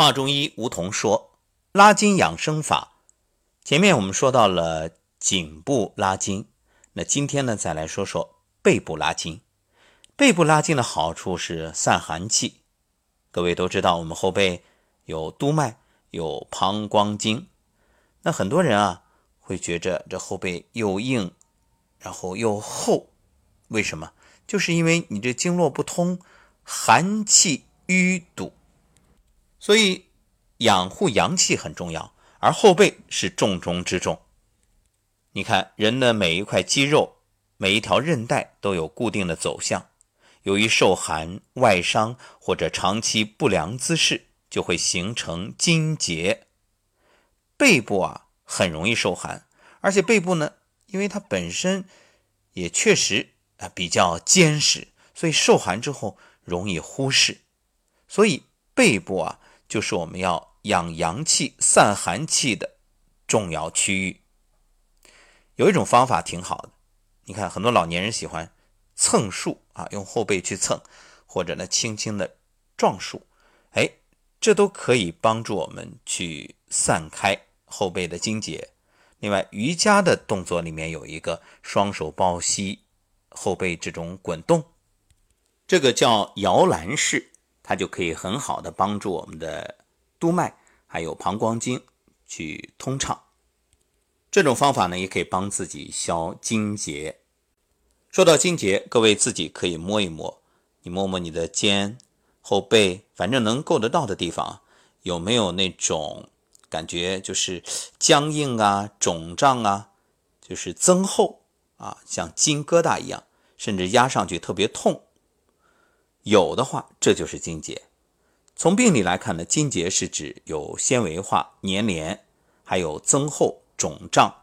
华中医吴桐说：“拉筋养生法，前面我们说到了颈部拉筋，那今天呢，再来说说背部拉筋。背部拉筋的好处是散寒气。各位都知道，我们后背有督脉，有膀胱经。那很多人啊，会觉着这后背又硬，然后又厚，为什么？就是因为你这经络不通，寒气淤堵。”所以，养护阳气很重要，而后背是重中之重。你看，人的每一块肌肉、每一条韧带都有固定的走向，由于受寒、外伤或者长期不良姿势，就会形成筋结。背部啊，很容易受寒，而且背部呢，因为它本身也确实啊比较坚实，所以受寒之后容易忽视。所以背部啊。就是我们要养阳气、散寒气的重要区域。有一种方法挺好的，你看很多老年人喜欢蹭树啊，用后背去蹭，或者呢轻轻的撞树，哎，这都可以帮助我们去散开后背的筋结。另外，瑜伽的动作里面有一个双手抱膝，后背这种滚动，这个叫摇篮式。它就可以很好的帮助我们的督脉还有膀胱经去通畅。这种方法呢，也可以帮自己消筋结。说到筋结，各位自己可以摸一摸，你摸摸你的肩、后背，反正能够得到的地方，有没有那种感觉，就是僵硬啊、肿胀啊，就是增厚啊，像筋疙瘩一样，甚至压上去特别痛。有的话，这就是筋结。从病理来看呢，筋结是指有纤维化、粘连，还有增厚、肿胀，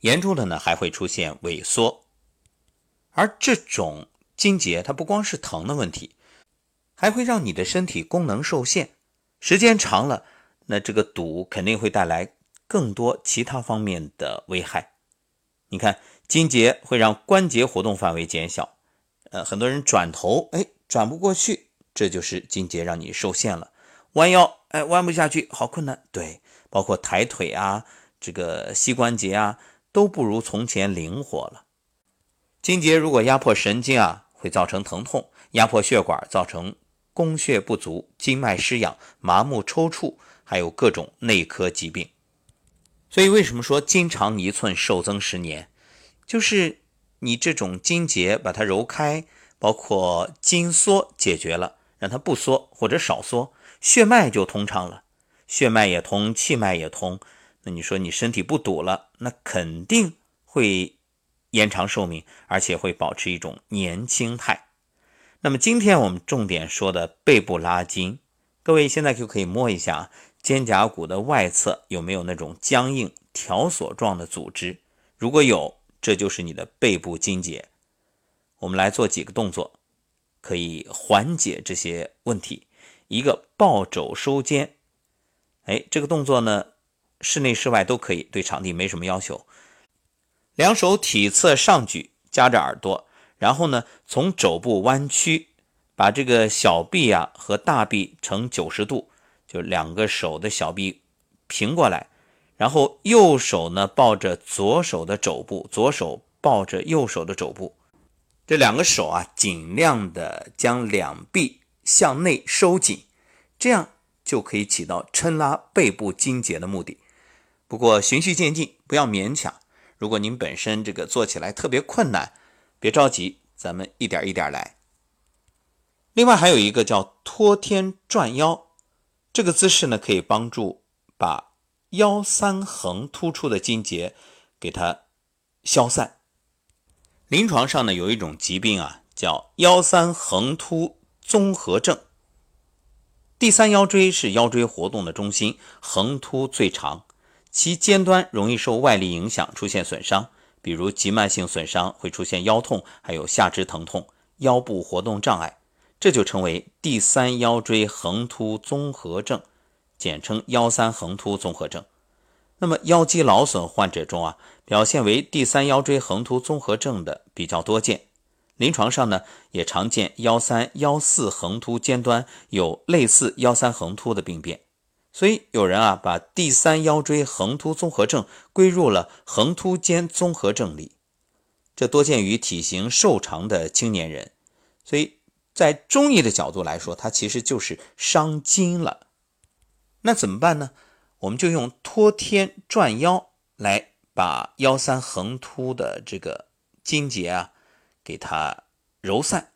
严重的呢还会出现萎缩。而这种筋结，它不光是疼的问题，还会让你的身体功能受限。时间长了，那这个堵肯定会带来更多其他方面的危害。你看，筋结会让关节活动范围减小，呃，很多人转头，哎。转不过去，这就是筋结让你受限了。弯腰，哎，弯不下去，好困难。对，包括抬腿啊，这个膝关节啊，都不如从前灵活了。筋结如果压迫神经啊，会造成疼痛；压迫血管，造成供血不足、经脉失养、麻木抽搐，还有各种内科疾病。所以，为什么说筋长一寸，寿增十年？就是你这种筋结，把它揉开。包括筋缩解决了，让它不缩或者少缩，血脉就通畅了，血脉也通，气脉也通。那你说你身体不堵了，那肯定会延长寿命，而且会保持一种年轻态。那么今天我们重点说的背部拉筋，各位现在就可以摸一下肩胛骨的外侧有没有那种僵硬条索状的组织，如果有，这就是你的背部筋结。我们来做几个动作，可以缓解这些问题。一个抱肘收肩，哎，这个动作呢，室内室外都可以，对场地没什么要求。两手体侧上举，夹着耳朵，然后呢，从肘部弯曲，把这个小臂啊和大臂呈九十度，就两个手的小臂平过来，然后右手呢抱着左手的肘部，左手抱着右手的肘部。这两个手啊，尽量的将两臂向内收紧，这样就可以起到抻拉背部筋结的目的。不过循序渐进，不要勉强。如果您本身这个做起来特别困难，别着急，咱们一点一点来。另外还有一个叫托天转腰，这个姿势呢，可以帮助把腰三横突出的筋结给它消散。临床上呢，有一种疾病啊，叫腰三横突综合症。第三腰椎是腰椎活动的中心，横突最长，其尖端容易受外力影响出现损伤，比如急慢性损伤会出现腰痛，还有下肢疼痛、腰部活动障碍，这就称为第三腰椎横突综合症，简称腰三横突综合症。那么腰肌劳损患者中啊，表现为第三腰椎横突综合症的比较多见。临床上呢，也常见腰三、腰四横突尖端有类似腰三横突的病变，所以有人啊把第三腰椎横突综合症归入了横突肩综合症里。这多见于体型瘦长的青年人，所以在中医的角度来说，它其实就是伤筋了。那怎么办呢？我们就用托天转腰来把腰三横突的这个筋结啊。给它揉散，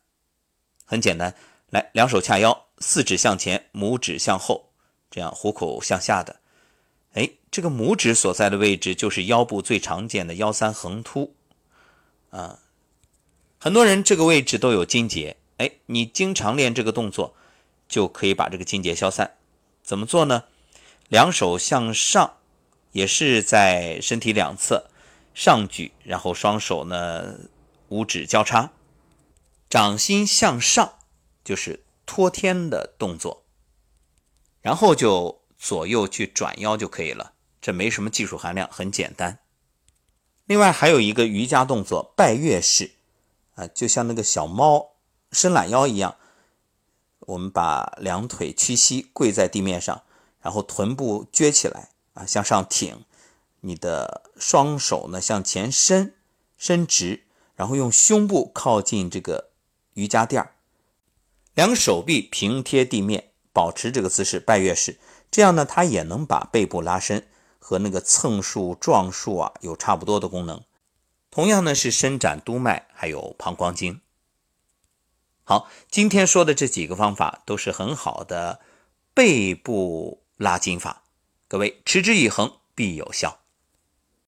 很简单。来，两手掐腰，四指向前，拇指向后，这样虎口向下的。哎，这个拇指所在的位置就是腰部最常见的腰三横突啊。很多人这个位置都有筋结，哎，你经常练这个动作，就可以把这个筋结消散。怎么做呢？两手向上，也是在身体两侧上举，然后双手呢。五指交叉，掌心向上，就是托天的动作，然后就左右去转腰就可以了。这没什么技术含量，很简单。另外还有一个瑜伽动作拜月式，啊，就像那个小猫伸懒腰一样，我们把两腿屈膝跪在地面上，然后臀部撅起来啊，向上挺，你的双手呢向前伸，伸直。然后用胸部靠近这个瑜伽垫儿，两手臂平贴地面，保持这个姿势拜月式。这样呢，它也能把背部拉伸，和那个蹭树撞树啊有差不多的功能。同样呢，是伸展督脉，还有膀胱经。好，今天说的这几个方法都是很好的背部拉筋法，各位持之以恒必有效。